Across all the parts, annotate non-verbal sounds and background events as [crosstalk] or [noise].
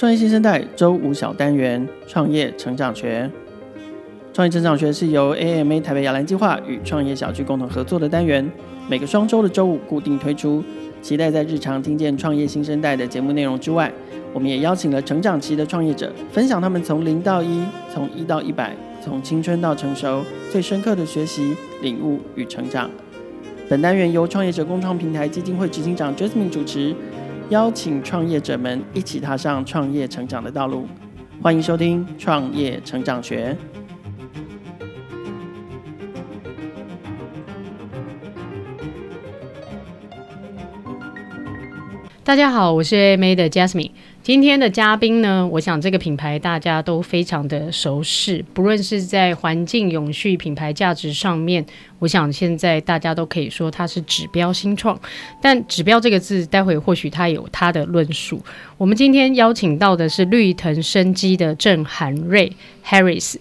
创业新生代周五小单元创业成长学。创业成长学是由 AMA 台北亚蓝计划与创业小聚共同合作的单元，每个双周的周五固定推出。期待在日常听见创业新生代的节目内容之外，我们也邀请了成长期的创业者，分享他们从零到一、从一到一百、从青春到成熟最深刻的学习、领悟与成长。本单元由创业者共创平台基金会执行长 Jasmine 主持，邀请创业者们一起踏上创业成长的道路。欢迎收听《创业成长学》。大家好，我是 AMA 的 Jasmine。今天的嘉宾呢，我想这个品牌大家都非常的熟悉，不论是在环境永续品牌价值上面，我想现在大家都可以说它是指标新创。但指标这个字，待会或许它有它的论述。我们今天邀请到的是绿藤生机的郑涵瑞 Harris。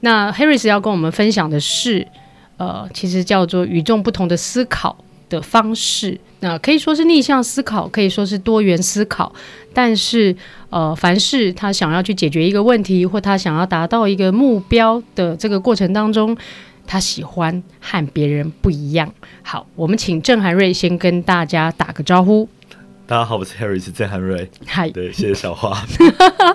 那 Harris 要跟我们分享的是，呃，其实叫做与众不同的思考的方式，那可以说是逆向思考，可以说是多元思考。但是，呃，凡是他想要去解决一个问题，或他想要达到一个目标的这个过程当中，他喜欢和别人不一样。好，我们请郑涵瑞先跟大家打个招呼。大家好，我是 Harry，是郑涵瑞。嗨，对，谢谢小花。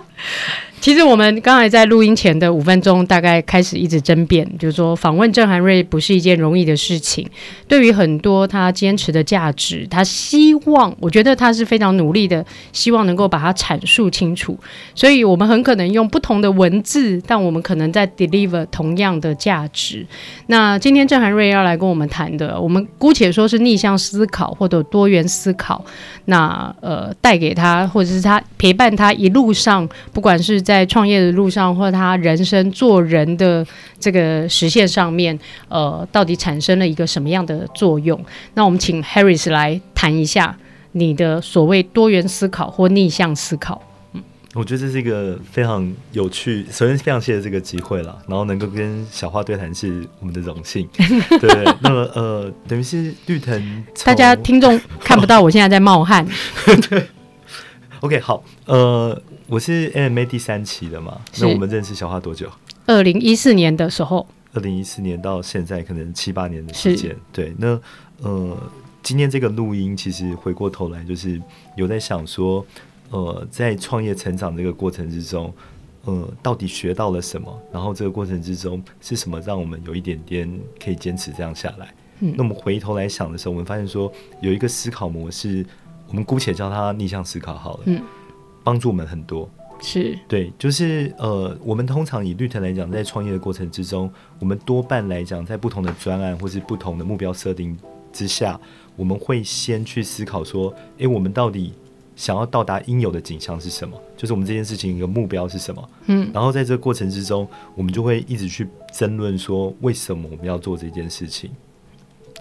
[laughs] 其实我们刚才在录音前的五分钟，大概开始一直争辩，就是说访问郑涵瑞不是一件容易的事情。对于很多他坚持的价值，他希望，我觉得他是非常努力的，希望能够把它阐述清楚。所以我们很可能用不同的文字，但我们可能在 deliver 同样的价值。那今天郑涵瑞要来跟我们谈的，我们姑且说是逆向思考或者多元思考。那呃，带给他或者是他陪伴他一路上，不管是在创业的路上，或者他人生做人的这个实现上面，呃，到底产生了一个什么样的作用？那我们请 Harris 来谈一下你的所谓多元思考或逆向思考。嗯，我觉得这是一个非常有趣，首先非常谢谢这个机会了，然后能够跟小花对谈是我们的荣幸。[laughs] 对，那么呃，等于是绿藤，大家听众看不到，我现在在冒汗。[laughs] 对，OK，好，呃。我是 AMA 第三期的嘛，那我们认识小花多久？二零一四年的时候。二零一四年到现在可能七八年的时间，对。那呃，今天这个录音其实回过头来就是有在想说，呃，在创业成长这个过程之中，呃，到底学到了什么？然后这个过程之中是什么让我们有一点点可以坚持这样下来？嗯，那我们回头来想的时候，我们发现说有一个思考模式，我们姑且叫它逆向思考好了。嗯。帮助我们很多，是对，就是呃，我们通常以绿藤来讲，在创业的过程之中，我们多半来讲，在不同的专案或是不同的目标设定之下，我们会先去思考说，诶，我们到底想要到达应有的景象是什么？就是我们这件事情一个目标是什么？嗯，然后在这个过程之中，我们就会一直去争论说，为什么我们要做这件事情？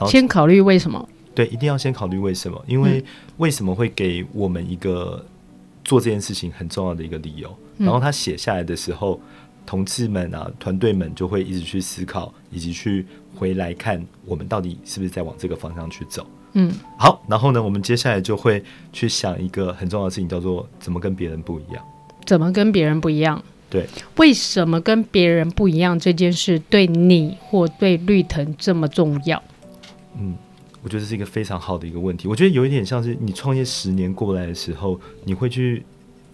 先考虑为什么？对，一定要先考虑为什么，因为为什么会给我们一个。做这件事情很重要的一个理由，然后他写下来的时候，嗯、同志们啊、团队们就会一直去思考，以及去回来看我们到底是不是在往这个方向去走。嗯，好，然后呢，我们接下来就会去想一个很重要的事情，叫做怎么跟别人不一样。怎么跟别人不一样？对，为什么跟别人不一样这件事对你或对绿藤这么重要？嗯。我觉得这是一个非常好的一个问题。我觉得有一点像是你创业十年过来的时候，你会去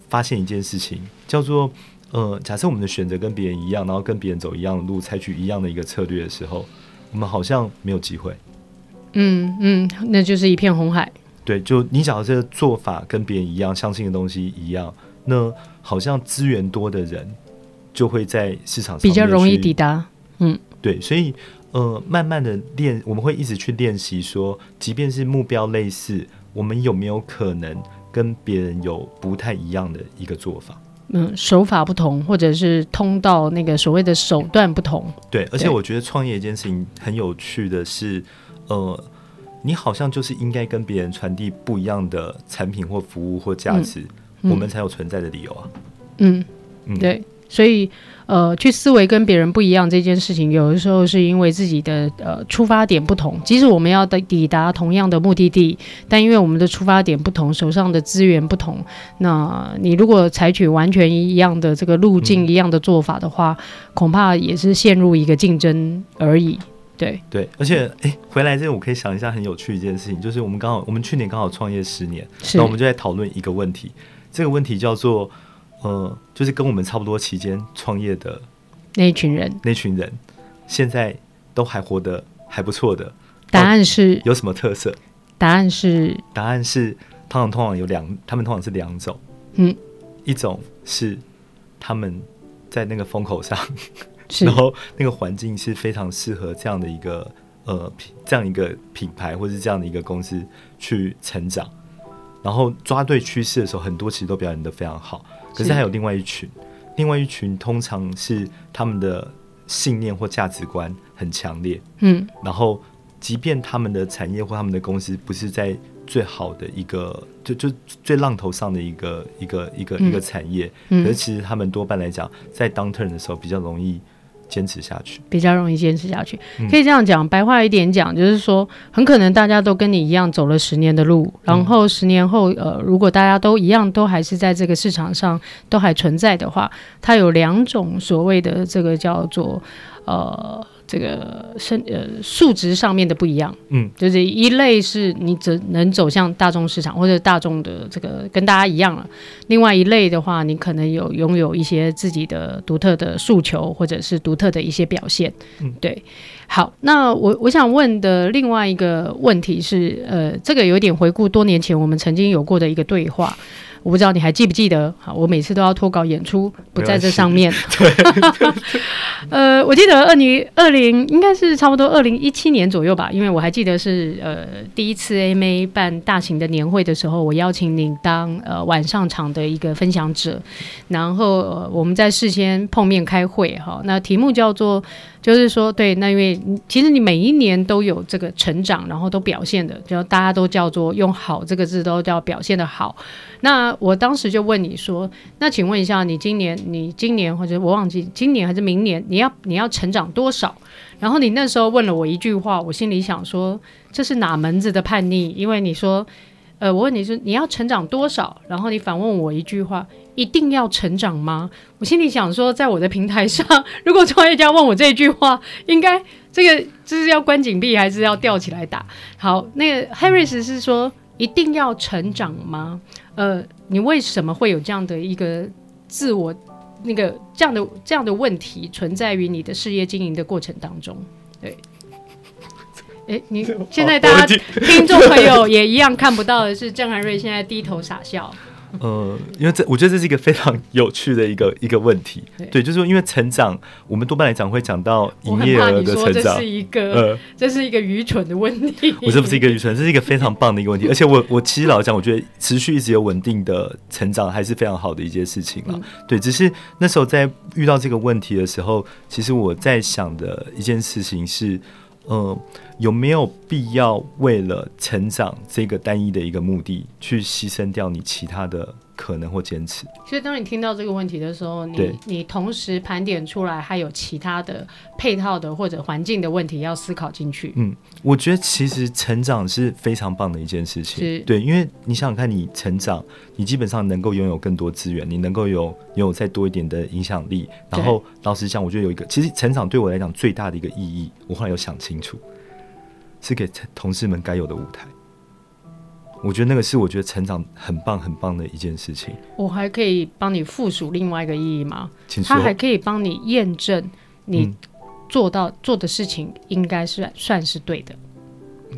发现一件事情，叫做呃，假设我们的选择跟别人一样，然后跟别人走一样的路，采取一样的一个策略的时候，我们好像没有机会。嗯嗯，那就是一片红海。对，就你讲的这个做法跟别人一样，相信的东西一样，那好像资源多的人就会在市场上比较容易抵达。嗯，对，所以。呃，慢慢的练，我们会一直去练习说，即便是目标类似，我们有没有可能跟别人有不太一样的一个做法？嗯，手法不同，或者是通道那个所谓的手段不同。对，而且我觉得创业一件事情很有趣的是，呃，你好像就是应该跟别人传递不一样的产品或服务或价值，嗯嗯，我们才有存在的理由啊。嗯，嗯对。所以呃，去思维跟别人不一样这件事情，有的时候是因为自己的呃出发点不同。即使我们要的抵达同样的目的地，但因为我们的出发点不同，手上的资源不同，那你如果采取完全一样的这个路径、嗯、一样的做法的话，恐怕也是陷入一个竞争而已。对对，而且哎，回来这个我可以想一下很有趣一件事情，就是我们刚好我们去年刚好创业十年，那我们就在讨论一个问题，这个问题叫做呃，就是跟我们差不多期间创业的那一群人，那群人现在都还活得还不错的，答案是有什么特色？答案是答案是通常通常有两，他们通常是两种，嗯，一种是他们在那个风口上。[laughs] 然后那个环境是非常适合这样的一个呃品这样一个品牌或者是这样的一个公司去成长，然后抓对趋势的时候，很多其实都表现的非常好。可是还有另外一群，另外一群通常是他们的信念或价值观很强烈，嗯，然后即便他们的产业或他们的公司不是在最好的一个就就最浪头上的一个一个一个一个产业，可是其实他们多半来讲，在 downturn 的时候比较容易。坚持下去。比较容易坚持下去，可以这样讲，白话一点讲，就是说，很可能大家都跟你一样走了十年的路，然后十年后，呃，如果大家都一样，都还是在这个市场上都还存在的话，它有两种所谓的这个叫做呃。这个身呃数值上面的不一样，嗯，就是一类是你只能走向大众市场或者大众的这个跟大家一样了，另外一类的话，你可能有拥有一些自己的独特的诉求或者是独特的一些表现，嗯，对。好，那我我想问的另外一个问题是，呃，这个有点回顾多年前我们曾经有过的一个对话。我不知道你还记不记得？好，我每次都要脱稿演出，不在这上面。[laughs] 对，[laughs] 呃，我记得二零二零应该是差不多二零一七年左右吧，因为我还记得是呃第一次 AMA 办大型的年会的时候，我邀请你当呃晚上场的一个分享者，然后、呃、我们在事先碰面开会哈，那题目叫做。就是说，对，那因为其实你每一年都有这个成长，然后都表现的，就大家都叫做用“好”这个字都叫表现的好。那我当时就问你说，那请问一下，你今年，你今年或者我忘记今年还是明年，你要你要成长多少？然后你那时候问了我一句话，我心里想说，这是哪门子的叛逆？因为你说。呃，我问你是你要成长多少？然后你反问我一句话：一定要成长吗？我心里想说，在我的平台上，[laughs] 如果创业家问我这句话，应该这个这是要关紧闭还是要吊起来打？好，那个 Harris 是说一定要成长吗？呃，你为什么会有这样的一个自我那个这样的这样的问题存在于你的事业经营的过程当中？对。[laughs] 哎，你现在大家 [laughs] 听众朋友也一样看不到的是郑涵瑞现在低头傻笑。呃，因为这我觉得这是一个非常有趣的一个一个问题。对，对就是说，因为成长，我们多半来讲会讲到营业额的成长。这是一个，呃，这是一个愚蠢的问题。我这不是一个愚蠢，这是一个非常棒的一个问题。[laughs] 而且我我其实老实讲，我觉得持续一直有稳定的成长还是非常好的一件事情嘛。嗯、对，只是那时候在遇到这个问题的时候，其实我在想的一件事情是。嗯，有没有必要为了成长这个单一的一个目的，去牺牲掉你其他的可能或坚持？所以，当你听到这个问题的时候，你你同时盘点出来还有其他的配套的或者环境的问题要思考进去。嗯，我觉得其实成长是非常棒的一件事情。对，因为你想想看，你成长，你基本上能够拥有更多资源，你能够有拥有再多一点的影响力。然后，老实讲，我觉得有一个，其实成长对我来讲最大的一个意义，我后来有想清楚，是给同事们该有的舞台。我觉得那个是我觉得成长很棒很棒的一件事情。我还可以帮你附属另外一个意义吗？它还可以帮你验证你做到、嗯、做的事情应该是算是对的，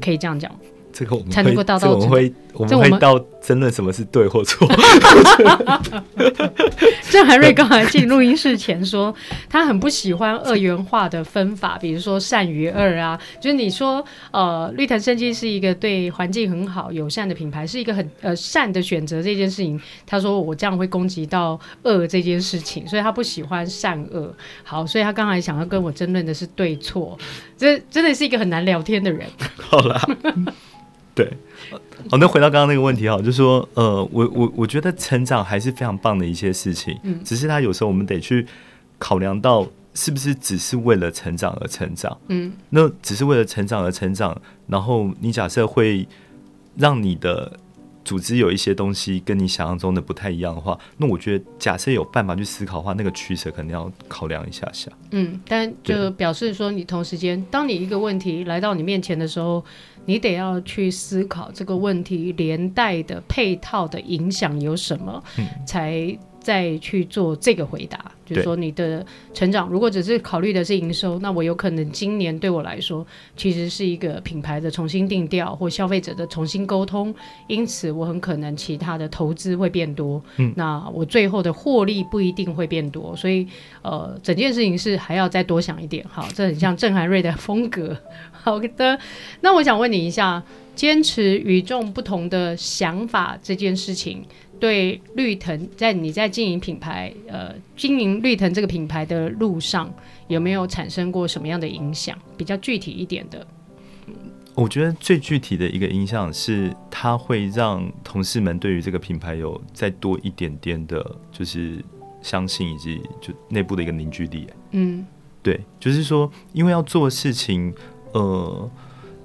可以这样讲。这个我们才能够到到我们会我们会到争论什么是对或错。[laughs] 郑涵瑞刚才进录音室前说，他很不喜欢二元化的分法，比如说善与恶啊。就是你说，呃，绿藤生机是一个对环境很好、友善的品牌，是一个很呃善的选择这件事情。他说我这样会攻击到恶这件事情，所以他不喜欢善恶。好，所以他刚才想要跟我争论的是对错，这真的是一个很难聊天的人。好了。对，好，那回到刚刚那个问题哈，就是说，呃，我我我觉得成长还是非常棒的一些事情，嗯，只是他有时候我们得去考量到是不是只是为了成长而成长。嗯，那只是为了成长而成长，然后你假设会让你的。组织有一些东西跟你想象中的不太一样的话，那我觉得假设有办法去思考的话，那个取舍可能要考量一下下。嗯，但就表示说，你同时间，当你一个问题来到你面前的时候，你得要去思考这个问题连带的配套的影响有什么，嗯、才。再去做这个回答，就是说你的成长，如果只是考虑的是营收，那我有可能今年对我来说，其实是一个品牌的重新定调或消费者的重新沟通，因此我很可能其他的投资会变多，嗯，那我最后的获利不一定会变多，所以呃，整件事情是还要再多想一点，好，这很像郑涵瑞的风格，[laughs] 好的，那我想问你一下，坚持与众不同的想法这件事情。对绿藤，在你在经营品牌，呃，经营绿藤这个品牌的路上，有没有产生过什么样的影响？比较具体一点的。我觉得最具体的一个影响是，它会让同事们对于这个品牌有再多一点点的，就是相信以及就内部的一个凝聚力。嗯，对，就是说，因为要做事情，呃，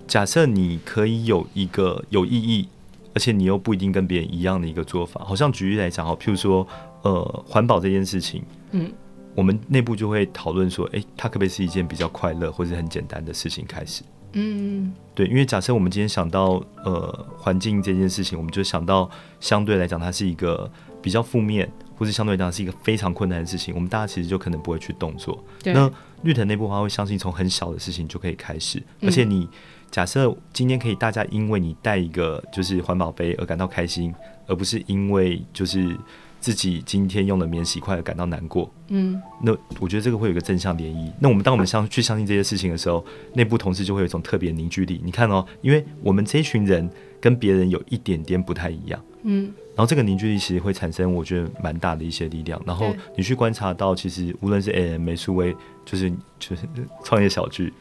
假设你可以有一个有意义。而且你又不一定跟别人一样的一个做法，好像举例来讲，哈，譬如说，呃，环保这件事情，嗯，我们内部就会讨论说，哎、欸，它可不可以是一件比较快乐或者很简单的事情开始？嗯，对，因为假设我们今天想到呃环境这件事情，我们就想到相对来讲它是一个比较负面，或是相对来讲是一个非常困难的事情，我们大家其实就可能不会去动作。那绿藤内部的话会相信从很小的事情就可以开始，而且你。假设今天可以，大家因为你带一个就是环保杯而感到开心，而不是因为就是自己今天用了免洗筷而感到难过。嗯，那我觉得这个会有一个正向涟漪。那我们当我们相去相信这些事情的时候，内部同事就会有一种特别凝聚力。你看哦，因为我们这一群人跟别人有一点点不太一样。嗯，然后这个凝聚力其实会产生我觉得蛮大的一些力量。然后你去观察到，其实无论是 AM 美术威，就是就是创业小聚。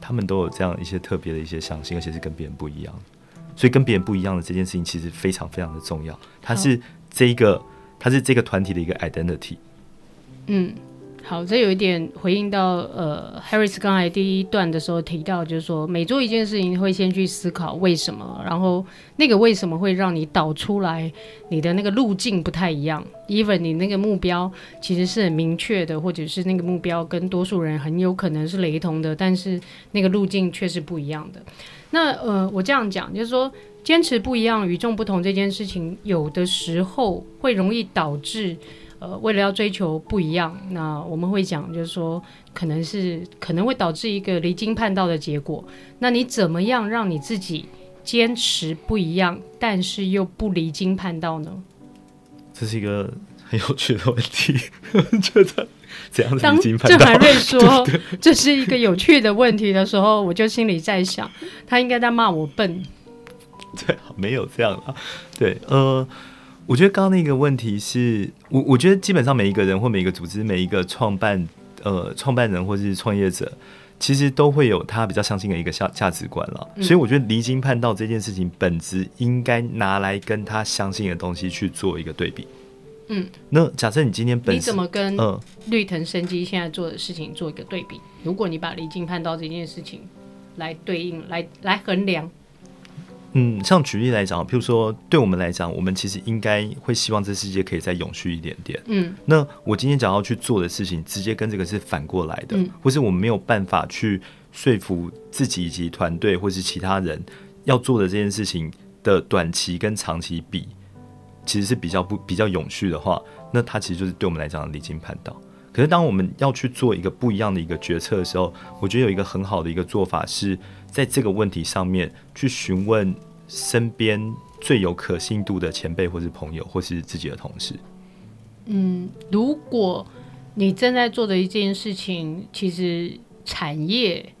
他们都有这样一些特别的一些相信，而且是跟别人不一样，所以跟别人不一样的这件事情其实非常非常的重要。它是这一个，它是这个团体的一个 identity。嗯。好，这有一点回应到呃，Harris 刚才第一段的时候提到，就是说每做一件事情会先去思考为什么，然后那个为什么会让你导出来，你的那个路径不太一样。Even 你那个目标其实是很明确的，或者是那个目标跟多数人很有可能是雷同的，但是那个路径却是不一样的。那呃，我这样讲就是说，坚持不一样、与众不同这件事情，有的时候会容易导致。呃，为了要追求不一样，那我们会讲，就是说，可能是可能会导致一个离经叛道的结果。那你怎么样让你自己坚持不一样，但是又不离经叛道呢？这是一个很有趣的问题，觉得怎样离经叛道？当郑涵瑞说 [laughs] 这是一个有趣的问题的时候，我就心里在想，他应该在骂我笨。对，没有这样啊。对，呃。我觉得刚刚那个问题是我，我觉得基本上每一个人或每一个组织、每一个创办呃创办人或是创业者，其实都会有他比较相信的一个价价值观了。嗯、所以我觉得离经叛道这件事情本质应该拿来跟他相信的东西去做一个对比。嗯，那假设你今天本你怎么跟绿藤生机现在做的事情做一个对比？如果你把离经叛道这件事情来对应来来衡量。嗯，像举例来讲，譬如说，对我们来讲，我们其实应该会希望这世界可以再永续一点点。嗯，那我今天想要去做的事情，直接跟这个是反过来的，嗯、或是我们没有办法去说服自己以及团队或是其他人要做的这件事情的短期跟长期比，其实是比较不比较永续的话，那它其实就是对我们来讲的离经叛道。可是当我们要去做一个不一样的一个决策的时候，我觉得有一个很好的一个做法是在这个问题上面去询问。身边最有可信度的前辈，或是朋友，或是自己的同事。嗯，如果你正在做的一件事情，其实产业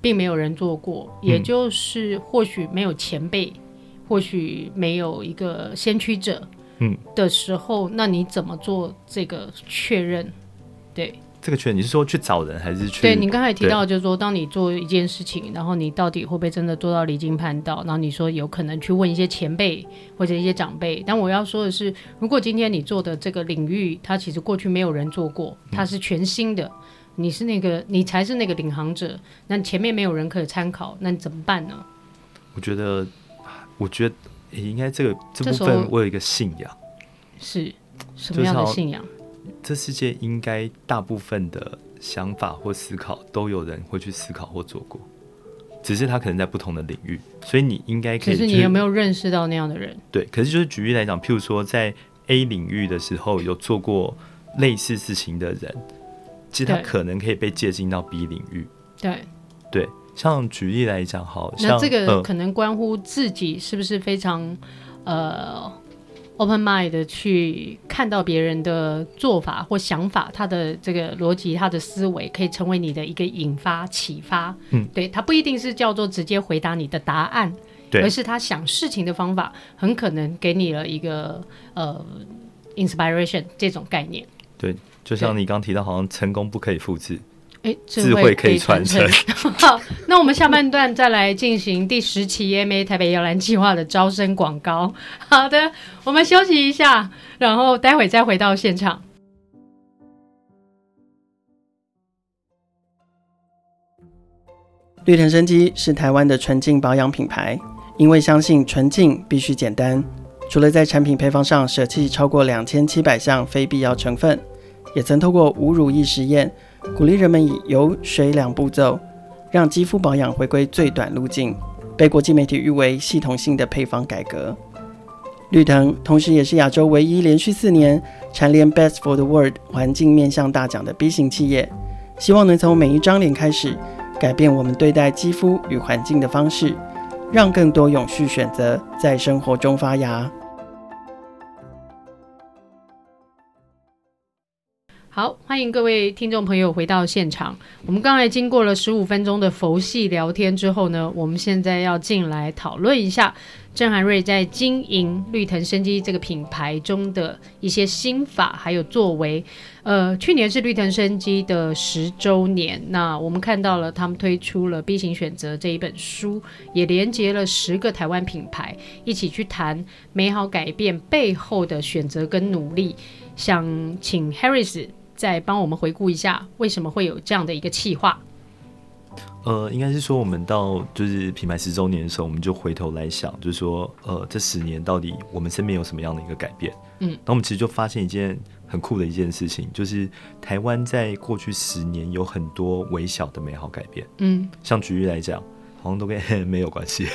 并没有人做过，也就是或许没有前辈，或许没有一个先驱者，嗯的时候，那你怎么做这个确认？对。这个圈，你是说去找人还是去？对，你刚才提到，就是说，当你做一件事情，然后你到底会不会真的做到离经叛道？然后你说有可能去问一些前辈或者一些长辈。但我要说的是，如果今天你做的这个领域，它其实过去没有人做过，它是全新的，嗯、你是那个，你才是那个领航者，那前面没有人可以参考，那你怎么办呢？我觉得，我觉得应该这个这部分我有一个信仰，是什么样的信仰？这世界应该大部分的想法或思考都有人会去思考或做过，只是他可能在不同的领域，所以你应该可以。可是你有没有认识到那样的人？对，可是就是举例来讲，譬如说在 A 领域的时候有做过类似事情的人，其实他可能可以被借进到 B 领域。对对，像举例来讲，好像那这个可能关乎自己是不是非常呃。Open mind 的去看到别人的做法或想法，他的这个逻辑、他的思维，可以成为你的一个引发、启发。嗯，对，他不一定是叫做直接回答你的答案，对，而是他想事情的方法，很可能给你了一个呃 inspiration 这种概念。对，就像你刚提到，好像成功不可以复制。哎，智慧可以传承。[laughs] 好，那我们下半段再来进行第十期 AMA 台北摇篮计划的招生广告。好的，我们休息一下，然后待会再回到现场。绿藤生机是台湾的纯净保养品牌，因为相信纯净必须简单，除了在产品配方上舍弃超过两千七百项非必要成分，也曾透过无乳液实验。鼓励人们以油水两步骤，让肌肤保养回归最短路径，被国际媒体誉为系统性的配方改革。绿藤同时也是亚洲唯一连续四年蝉联 Best for the World 环境面向大奖的 B 型企业，希望能从每一张脸开始，改变我们对待肌肤与环境的方式，让更多永续选择在生活中发芽。好，欢迎各位听众朋友回到现场。我们刚才经过了十五分钟的佛系聊天之后呢，我们现在要进来讨论一下郑涵瑞在经营绿藤生机这个品牌中的一些心法还有作为。呃，去年是绿藤生机的十周年，那我们看到了他们推出了 B 型选择这一本书，也连接了十个台湾品牌，一起去谈美好改变背后的选择跟努力。想请 Harris。再帮我们回顾一下，为什么会有这样的一个企划？呃，应该是说我们到就是品牌十周年的时候，我们就回头来想，就是说，呃，这十年到底我们身边有什么样的一个改变？嗯，那我们其实就发现一件很酷的一件事情，就是台湾在过去十年有很多微小的美好改变。嗯，像举例来讲，好像都跟 [laughs] AMA 有关系。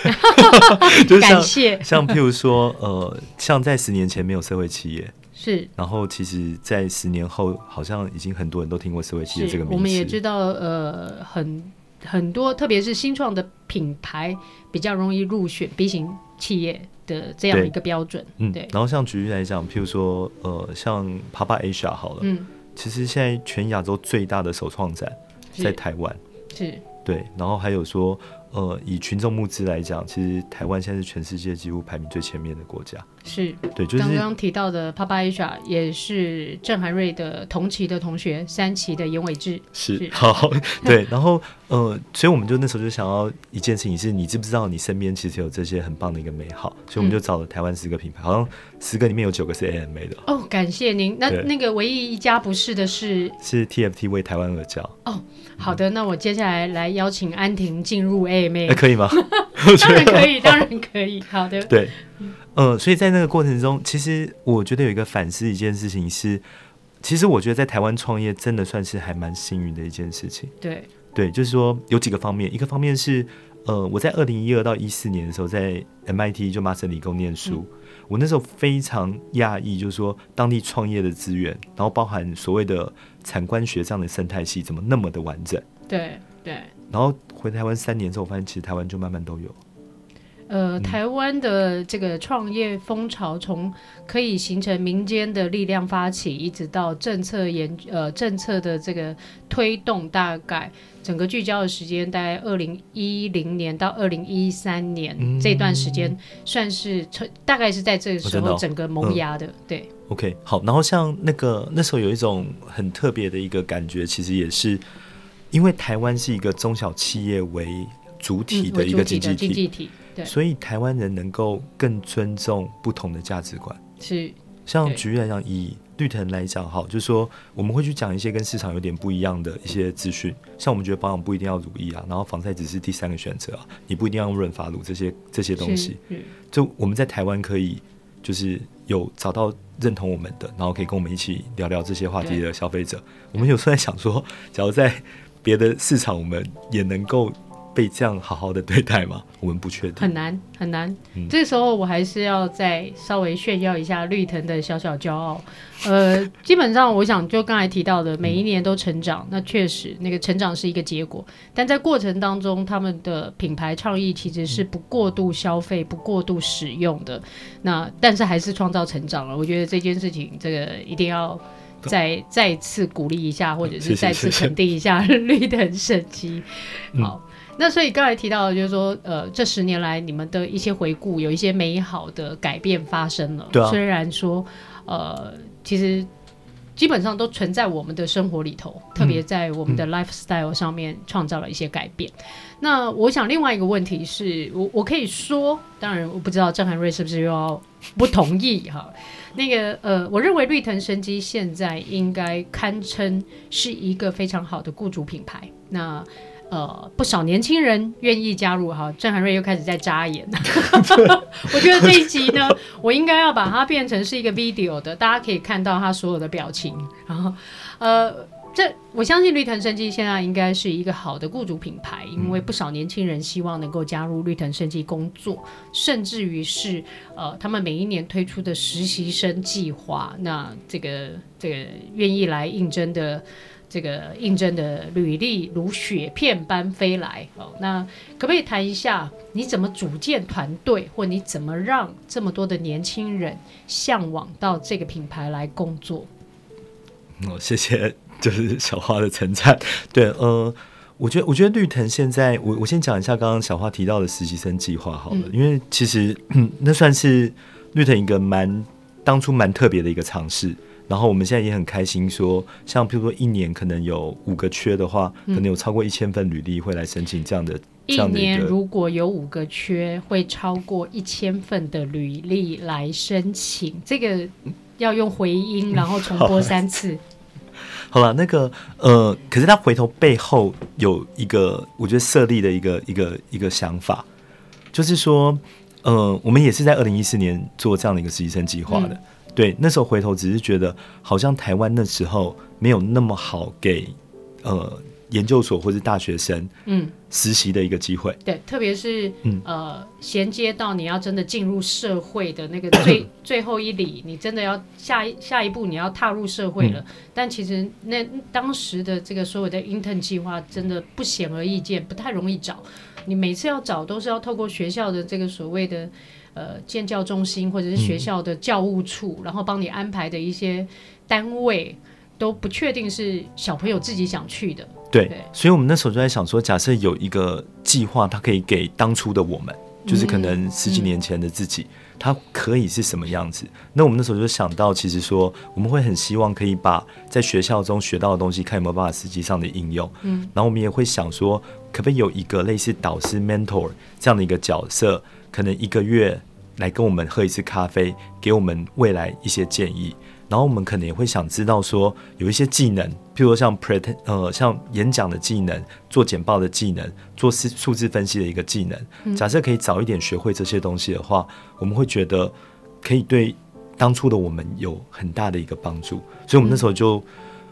[laughs] 就是像像譬如说，呃，像在十年前没有社会企业。是，然后其实，在十年后，好像已经很多人都听过社会企业这个名字。我们也知道，呃，很很多，特别是新创的品牌，比较容易入选 B 型企业的这样一个标准。嗯，对。然后像举例来讲，譬如说，呃，像 Papa Asia 好了，嗯，其实现在全亚洲最大的首创展在台湾。是。是对，然后还有说，呃，以群众募资来讲，其实台湾现在是全世界几乎排名最前面的国家。是，对，就是刚刚提到的 Papa Asia 也是郑涵瑞的同期的同学，三期的严伟志。是，是好，对，然后呃，所以我们就那时候就想要一件事情是，你知不知道你身边其实有这些很棒的一个美好？所以我们就找了台湾十个品牌，好像十个里面有九个是 AMA 的。哦，感谢您。那那个唯一一家不是的是是 TFT 为台湾而教。哦，好的，那我接下来来邀请安婷进入 AMA，欸，可以吗？[laughs] 当然可以，当然可以。好的，对。呃，所以在那个过程中，其实我觉得有一个反思一件事情是，其实我觉得在台湾创业真的算是还蛮幸运的一件事情。对，对，就是说有几个方面，一个方面是，呃，我在二零一二到一四年的时候在 MIT 就麻省理工念书，嗯，我那时候非常讶异，就是说当地创业的资源，然后包含所谓的产官学这样的生态系，怎么那么的完整？对对。然后回台湾三年之后，我发现其实台湾就慢慢都有。呃，台湾的这个创业风潮，从可以形成民间的力量发起，一直到政策研呃政策的这个推动，大概整个聚焦的时间，大概二零一零年到二零一三年、嗯、这段时间，算是大概是在这个时候整个萌芽的。嗯、对，OK，好，然后像那个那时候有一种很特别的一个感觉，其实也是因为台湾是一个中小企业为主体的一个经济体，经济体，对，所以台湾人能够更尊重不同的价值观。是，像举例来讲，以绿藤来讲，好，就是说我们会去讲一些跟市场有点不一样的一些资讯。像我们觉得保养不一定要乳液啊，然后防晒只是第三个选择啊，你不一定要用润发乳这些这些东西。就我们在台湾可以就是有找到认同我们的，然后可以跟我们一起聊聊这些话题的消费者。我们有时候在想说，假如在别的市场，我们也能够被这样好好的对待吗？[laughs] 我们不确定，很难很难。嗯、这时候我还是要再稍微炫耀一下绿藤的小小骄傲。呃，基本上我想就刚才提到的，每一年都成长，嗯、那确实那个成长是一个结果。但在过程当中，他们的品牌倡议其实是不过度消费、不过度使用的。那但是还是创造成长了。我觉得这件事情，这个一定要。再再次鼓励一下，或者是再次肯定一下绿藤生机。好，那所以刚才提到的就是说，呃，这十年来你们的一些回顾，有一些美好的改变发生了。对啊。虽然说，呃，其实基本上都存在我们的生活里头，特别在我们的 lifestyle 上面创造了一些改变。嗯嗯、那我想另外一个问题是我我可以说，当然我不知道郑涵瑞是不是又要不同意哈。那个呃，我认为绿藤生机现在应该堪称是一个非常好的雇主品牌。那呃，不少年轻人愿意加入哈。郑涵瑞又开始在眨眼。[laughs] 我觉得这一集呢，我应该要把它变成是一个 video 的，大家可以看到他所有的表情。然后呃。这我相信绿藤生机现在应该是一个好的雇主品牌，因为不少年轻人希望能够加入绿藤生机工作，甚至于是呃，他们每一年推出的实习生计划，那这个这个愿意来应征的这个应征的履历如雪片般飞来哦。那可不可以谈一下你怎么组建团队，或你怎么让这么多的年轻人向往到这个品牌来工作？哦，谢谢。就是小花的称赞，[laughs] 对，呃，我觉得，我觉得绿藤现在，我我先讲一下刚刚小花提到的实习生计划好了，嗯、因为其实、嗯、那算是绿藤一个蛮当初蛮特别的一个尝试，然后我们现在也很开心说，像譬如说一年可能有五个缺的话，嗯、可能有超过一千份履历会来申请这样的，一这样的年如果有五个缺，会超过一千份的履历来申请，这个要用回音，然后重播三次。[laughs] 好了，那个呃，可是他回头背后有一个，我觉得设立的一个一个一个想法，就是说，呃，我们也是在二零一四年做这样的一个实习生计划的。嗯、对，那时候回头只是觉得，好像台湾那时候没有那么好给呃研究所或是大学生嗯实习的一个机会。对，特别是嗯呃衔接到你要真的进入社会的那个最 [clears throat] 最后一里，你真的要下一下一步你要踏入社会了。嗯、但其实那当时的这个所有的 intern 计划真的不显而易见，不太容易找。你每次要找都是要透过学校的这个所谓的呃建教中心或者是学校的教务处，嗯、然后帮你安排的一些单位都不确定是小朋友自己想去的。对，所以我们那时候就在想说，假设有一个计划，它可以给当初的我们，就是可能十几年前的自己，它可以是什么样子？那我们那时候就想到，其实说我们会很希望可以把在学校中学到的东西，看有没有办法实际上的应用。嗯，然后我们也会想说，可不可以有一个类似导师 mentor 这样的一个角色，可能一个月来跟我们喝一次咖啡，给我们未来一些建议。然后我们可能也会想知道说，有一些技能，譬如说像 present 呃，像演讲的技能、做简报的技能、做数数字分析的一个技能。假设可以早一点学会这些东西的话，我们会觉得可以对当初的我们有很大的一个帮助。所以，我们那时候就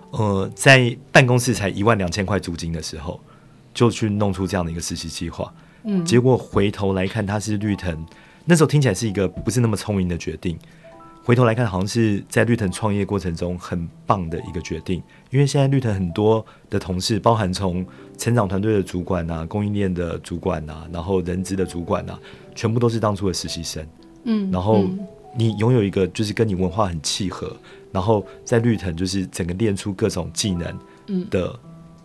呃，在办公室才一万两千块租金的时候，就去弄出这样的一个实习计划。嗯，结果回头来看，它是绿藤那时候听起来是一个不是那么聪明的决定。回头来看，好像是在绿藤创业过程中很棒的一个决定，因为现在绿藤很多的同事，包含从成长团队的主管啊、供应链的主管啊，然后人资的主管啊，全部都是当初的实习生。嗯，然后你拥有一个就是跟你文化很契合，然后在绿藤就是整个练出各种技能的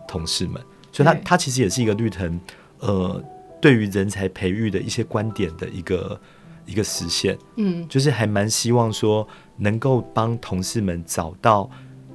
同事们，所以他他其实也是一个绿藤呃对于人才培育的一些观点的一个。一个实现，嗯，就是还蛮希望说能够帮同事们找到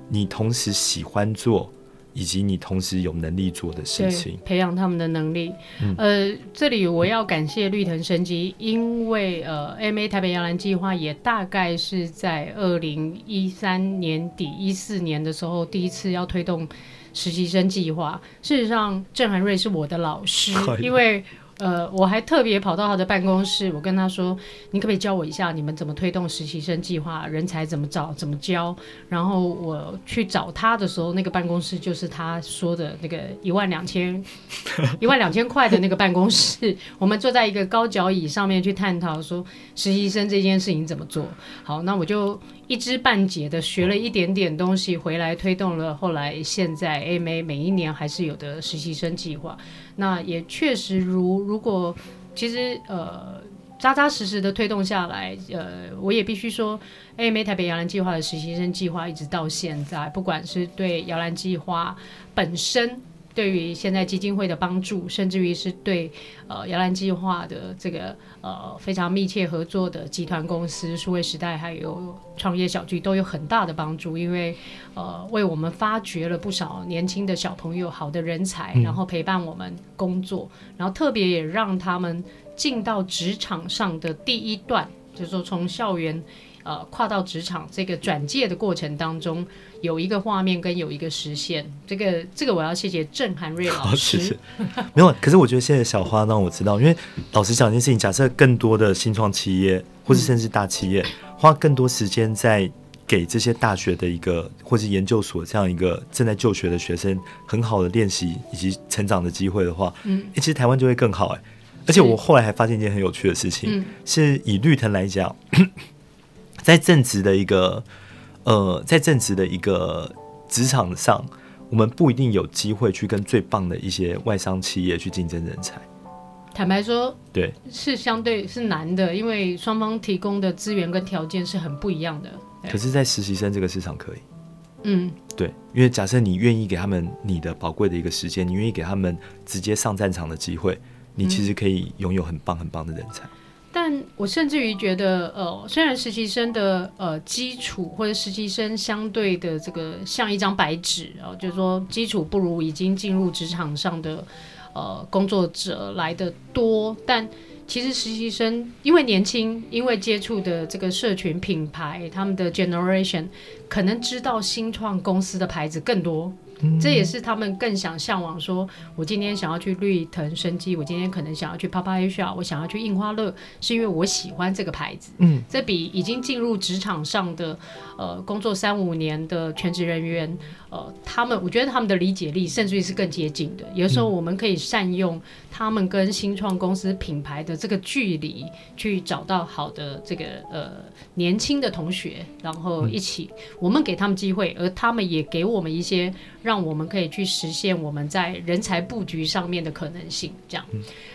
你同时喜欢做。以及你同时有能力做的事情，培养他们的能力。嗯、呃，这里我要感谢绿藤生机，因为呃，AMA 台北摇篮计划也大概是在二零一三年底一四年的时候，第一次要推动实习生计划。事实上，郑涵瑞是我的老师，[laughs] 因为。呃，我还特别跑到他的办公室，我跟他说：“你可不可以教我一下，你们怎么推动实习生计划？人才怎么找，怎么教？”然后我去找他的时候，那个办公室就是他说的那个一万两千一万两千块的那个办公室。我们坐在一个高脚椅上面去探讨说实习生这件事情怎么做。好，那我就。一知半解的学了一点点东西回来，推动了后来现在 AMA 每一年还是有的实习生计划。那也确实如如果其实呃扎扎实实的推动下来，呃我也必须说哎，没台北摇篮计划的实习生计划一直到现在，不管是对摇篮计划本身。对于现在基金会的帮助，甚至于是对呃摇篮计划的这个呃非常密切合作的集团公司数位时代，还有创业小聚都有很大的帮助，因为呃为我们发掘了不少年轻的小朋友，好的人才，然后陪伴我们工作，然后特别也让他们进到职场上的第一段，就是说从校园。呃，跨到职场这个转介的过程当中，有一个画面跟有一个实现，这个这个我要谢谢郑涵瑞老师。谢谢。没有，可是我觉得谢谢小花让我知道，因为老实讲一件事情，假设更多的新创企业或是甚至大企业、嗯、花更多时间在给这些大学的一个或是研究所这样一个正在就学的学生很好的练习以及成长的机会的话，嗯，其实台湾就会更好哎。而且我后来还发现一件很有趣的事情，嗯、是以绿藤来讲。在正职的一个，呃，在正职的一个职场上，我们不一定有机会去跟最棒的一些外商企业去竞争人才。坦白说，对，是相对是难的，因为双方提供的资源跟条件是很不一样的。可是，在实习生这个市场可以，嗯，对，因为假设你愿意给他们你的宝贵的一个时间，你愿意给他们直接上战场的机会，你其实可以拥有很棒很棒的人才。但我甚至于觉得，呃，虽然实习生的呃基础或者实习生相对的这个像一张白纸啊，就是说基础不如已经进入职场上的呃工作者来的多，但其实实习生因为年轻，因为接触的这个社群品牌，他们的 generation 可能知道新创公司的牌子更多。这也是他们更想向往说，我今天想要去绿藤生机，我今天可能想要去 PapaAsia，我想要去印花乐，是因为我喜欢这个牌子。嗯，这比已经进入职场上的，呃，工作三五年的全职人员，呃，他们我觉得他们的理解力甚至于是更接近的。有时候我们可以善用他们跟新创公司品牌的这个距离，去找到好的这个呃年轻的同学，然后一起，我们给他们机会，而他们也给我们一些。让我们可以去实现我们在人才布局上面的可能性。这样，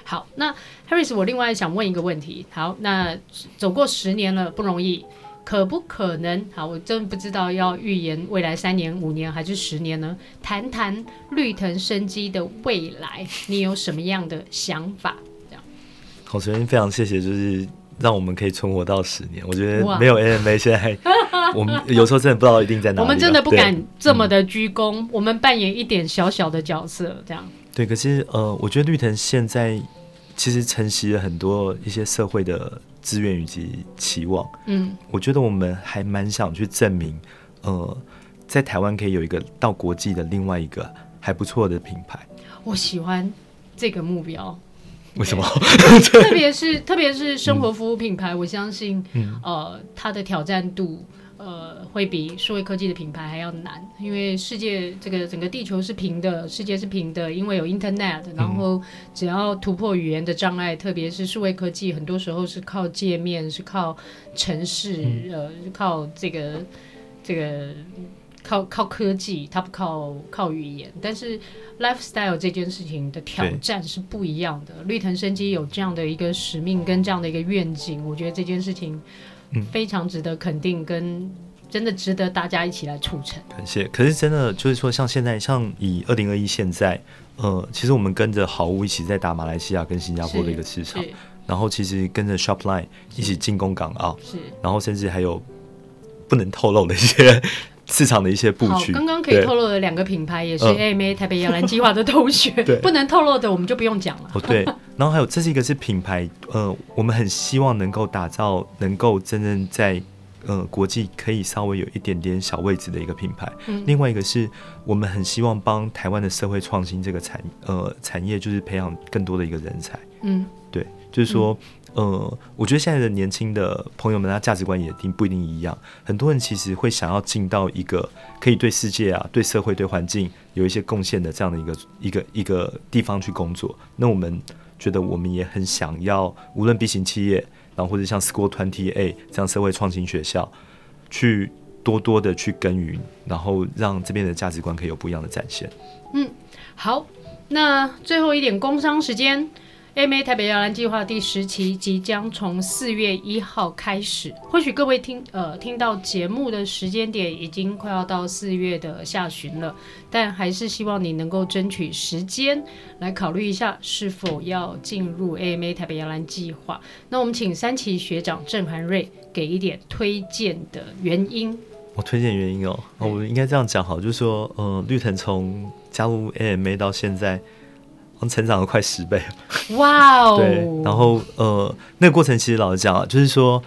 好，那 Harris，我另外想问一个问题。好，那走过十年了，不容易，可不可能？好，我真不知道要预言未来三年、五年还是十年呢？谈谈绿藤生机的未来，你有什么样的想法？这样。好，首先非常谢谢，就是。让我们可以存活到十年，我觉得没有 AMA 现在，我们 [laughs] 有时候真的不知道一定在哪里。我们真的不敢这么的鞠躬，嗯，我们扮演一点小小的角色，这样。对，可是呃，我觉得绿藤现在其实承袭了很多一些社会的资源以及期望。嗯，我觉得我们还蛮想去证明，呃，在台湾可以有一个到国际的另外一个还不错的品牌。我喜欢这个目标。为什么？特别是特别是生活服务品牌，嗯、我相信，嗯、呃，它的挑战度，呃，会比数位科技的品牌还要难。因为世界这个整个地球是平的，世界是平的，因为有 Internet，然后只要突破语言的障碍，特别是数位科技，很多时候是靠界面，是靠城市，嗯、呃，靠这个这个。靠靠科技，它不靠靠语言，但是 lifestyle 这件事情的挑战是不一样的。绿藤生机有这样的一个使命跟这样的一个愿景，我觉得这件事情非常值得肯定，跟真的值得大家一起来促成。感谢。可是真的就是说，像现在，像以二零二一现在，呃，其实我们跟着好物一起在打马来西亚跟新加坡的一个市场。然后其实跟着 Shopline 一起进攻港澳，是，然后甚至还有不能透露的一些市场的一些布局。刚刚可以透露的两个品牌也是 AMA 台北摇篮计划的同学，[laughs] 不能透露的我们就不用讲了。哦，对，然后还有这是一个是品牌，呃，我们很希望能够打造，能够真正在。呃，国际可以稍微有一点点小位置的一个品牌。嗯，另外一个是我们很希望帮台湾的社会创新这个产呃产业，就是培养更多的一个人才。嗯，对，就是说，嗯、呃，我觉得现在的年轻的朋友们，他价值观也定不一定一样。很多人其实会想要进到一个可以对世界啊、对社会、对环境有一些贡献的这样的一个一个一个地方去工作。那我们觉得，我们也很想要，无论 B 型企业。然后或者像 School Twenty A 这样社会创新学校，去多多的去耕耘，然后让这边的价值观可以有不一样的展现。嗯，好，那最后一点工商时间。AMA 台北摇篮计划第十期即将从四月一号开始，或许各位听呃听到节目的时间点已经快要到四月的下旬了，但还是希望你能够争取时间来考虑一下是否要进入 AMA 台北摇篮计划。那我们请三期学长郑涵瑞给一点推荐的原因。我推荐原因哦，哦我应该这样讲好，就是说，呃，绿藤从加入 AMA 到现在。成长了快十倍，哇哦！对，然后呃，那个过程其实老实讲啊，就是说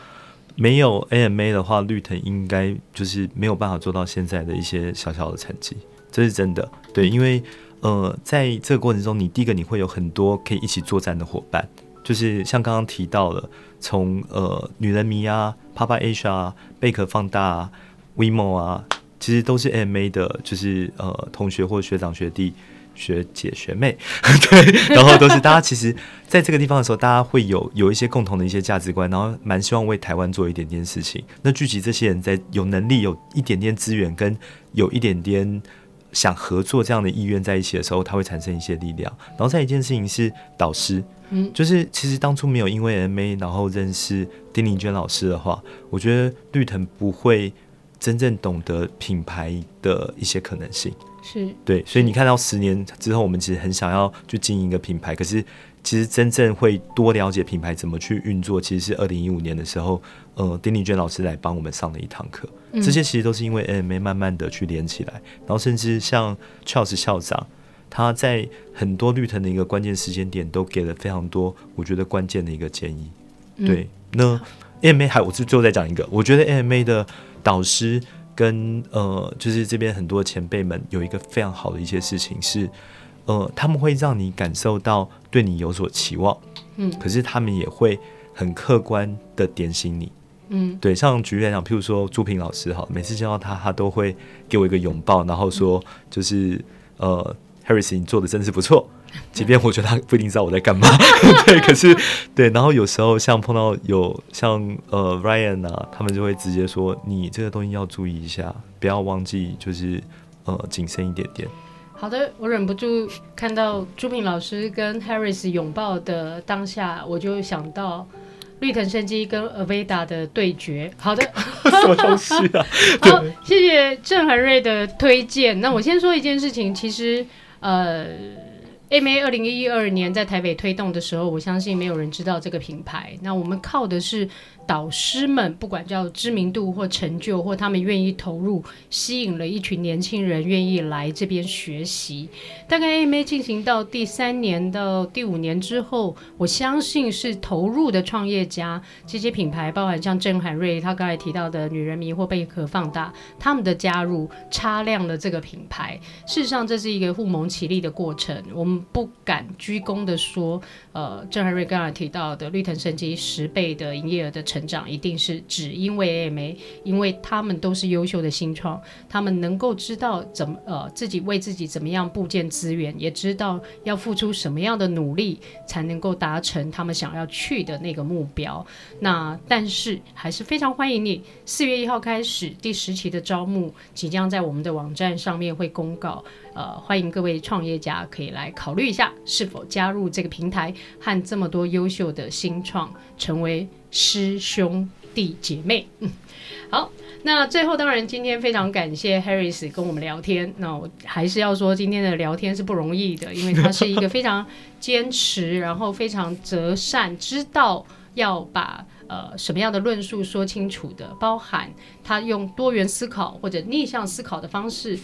没有 AMA 的话，绿藤应该就是没有办法做到现在的一些小小的成绩，这是真的。对，因为呃，在这个过程中，你第一个你会有很多可以一起作战的伙伴，就是像刚刚提到的，从呃女人迷啊、Papa Asia 啊、贝壳放大啊、WeMo 啊，其实都是 AMA 的，就是呃同学或学长学弟。学姐学妹，[laughs] 对，然后都是大家其实在这个地方的时候，大家会有有一些共同的一些价值观，然后蛮希望为台湾做一点点事情。那聚集这些人在有能力、有一点点资源跟有一点点想合作这样的意愿在一起的时候，它会产生一些力量。然后再一件事情是导师，嗯，就是其实当初没有因为 AMA 然后认识丁玲娟老师的话，我觉得绿藤不会真正懂得品牌的一些可能性。是对，所以你看到十年之后，我们其实很想要去经营一个品牌，可是其实真正会多了解品牌怎么去运作，其实是二零一五年的时候，呃，丁丽娟老师来帮我们上了一堂课。嗯、这些其实都是因为 AMA 慢慢的去连起来，然后甚至像 Charles 校长，他在很多绿藤的一个关键时间点都给了非常多我觉得关键的一个建议。对，嗯、那 AMA 还，我是最后再讲一个，我觉得 AMA 的导师。跟呃，就是这边很多前辈们有一个非常好的一些事情是，呃，他们会让你感受到对你有所期望，嗯，可是他们也会很客观的点醒你，嗯，对，像举例来讲，譬如说朱平老师哈，每次见到他，他都会给我一个拥抱，然后说就是呃，Harris，你做的真是不错。即便我觉得他不一定知道我在干嘛，[laughs] 对，可是对，然后有时候像碰到有像呃 Ryan 啊，他们就会直接说，你这个东西要注意一下，不要忘记，就是呃谨慎一点点。好的，我忍不住看到朱平老师跟 Harris 拥抱的当下，我就想到绿藤生机跟 Aveda 的对决。好的，[laughs] 什么东西啊？[laughs] 好，谢谢郑恒瑞的推荐。那我先说一件事情，其实呃。M A 二零一二年在台北推动的时候，我相信没有人知道这个品牌。那我们靠的是。导师们不管叫知名度或成就，或他们愿意投入，吸引了一群年轻人愿意来这边学习。大概 AMA 进行到第三年到第五年之后，我相信是投入的创业家，这些品牌，包含像郑海瑞他刚才提到的女人迷或贝壳放大，他们的加入擦亮了这个品牌。事实上，这是一个互蒙其利的过程。我们不敢居功的说，呃，郑海瑞刚才提到的绿藤生机十倍的营业额的成。成长一定是只因为 AM，因为他们都是优秀的新创，他们能够知道怎么呃自己为自己怎么样布建资源，也知道要付出什么样的努力才能够达成他们想要去的那个目标。那但是还是非常欢迎你，四月一号开始第十期的招募即将在我们的网站上面会公告，呃，欢迎各位创业家可以来考虑一下是否加入这个平台，和这么多优秀的新创成为师兄弟姐妹。嗯，好。那最后，当然今天非常感谢 Harris 跟我们聊天。那我还是要说，今天的聊天是不容易的，因为他是一个非常 [laughs] 坚持，然后非常择善，知道要把呃什么样的论述说清楚的，包含他用多元思考或者逆向思考的方式。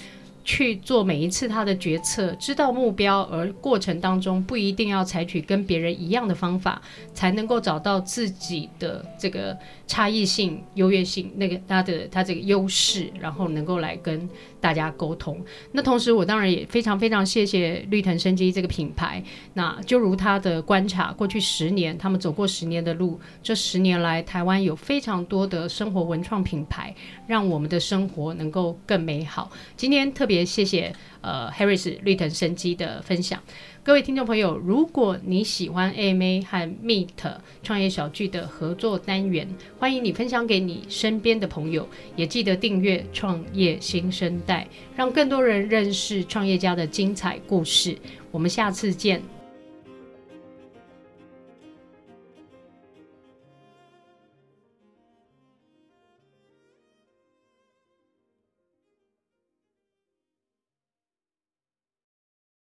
去做每一次他的决策，知道目标，而过程当中不一定要采取跟别人一样的方法，才能够找到自己的这个差异性、优越性，那个他的他这个优势，然后能够来跟大家沟通。那同时，我当然也非常非常谢谢绿藤生机这个品牌。那就如他的观察，过去十年他们走过十年的路，这十年来台湾有非常多的生活文创品牌，让我们的生活能够更美好。今天特别。谢谢呃 Harris 绿藤生机的分享，各位听众朋友，如果你喜欢 AMA 和 Meet 创业小聚的合作单元，欢迎你分享给你身边的朋友，也记得订阅创业新生代，让更多人认识创业家的精彩故事。我们下次见。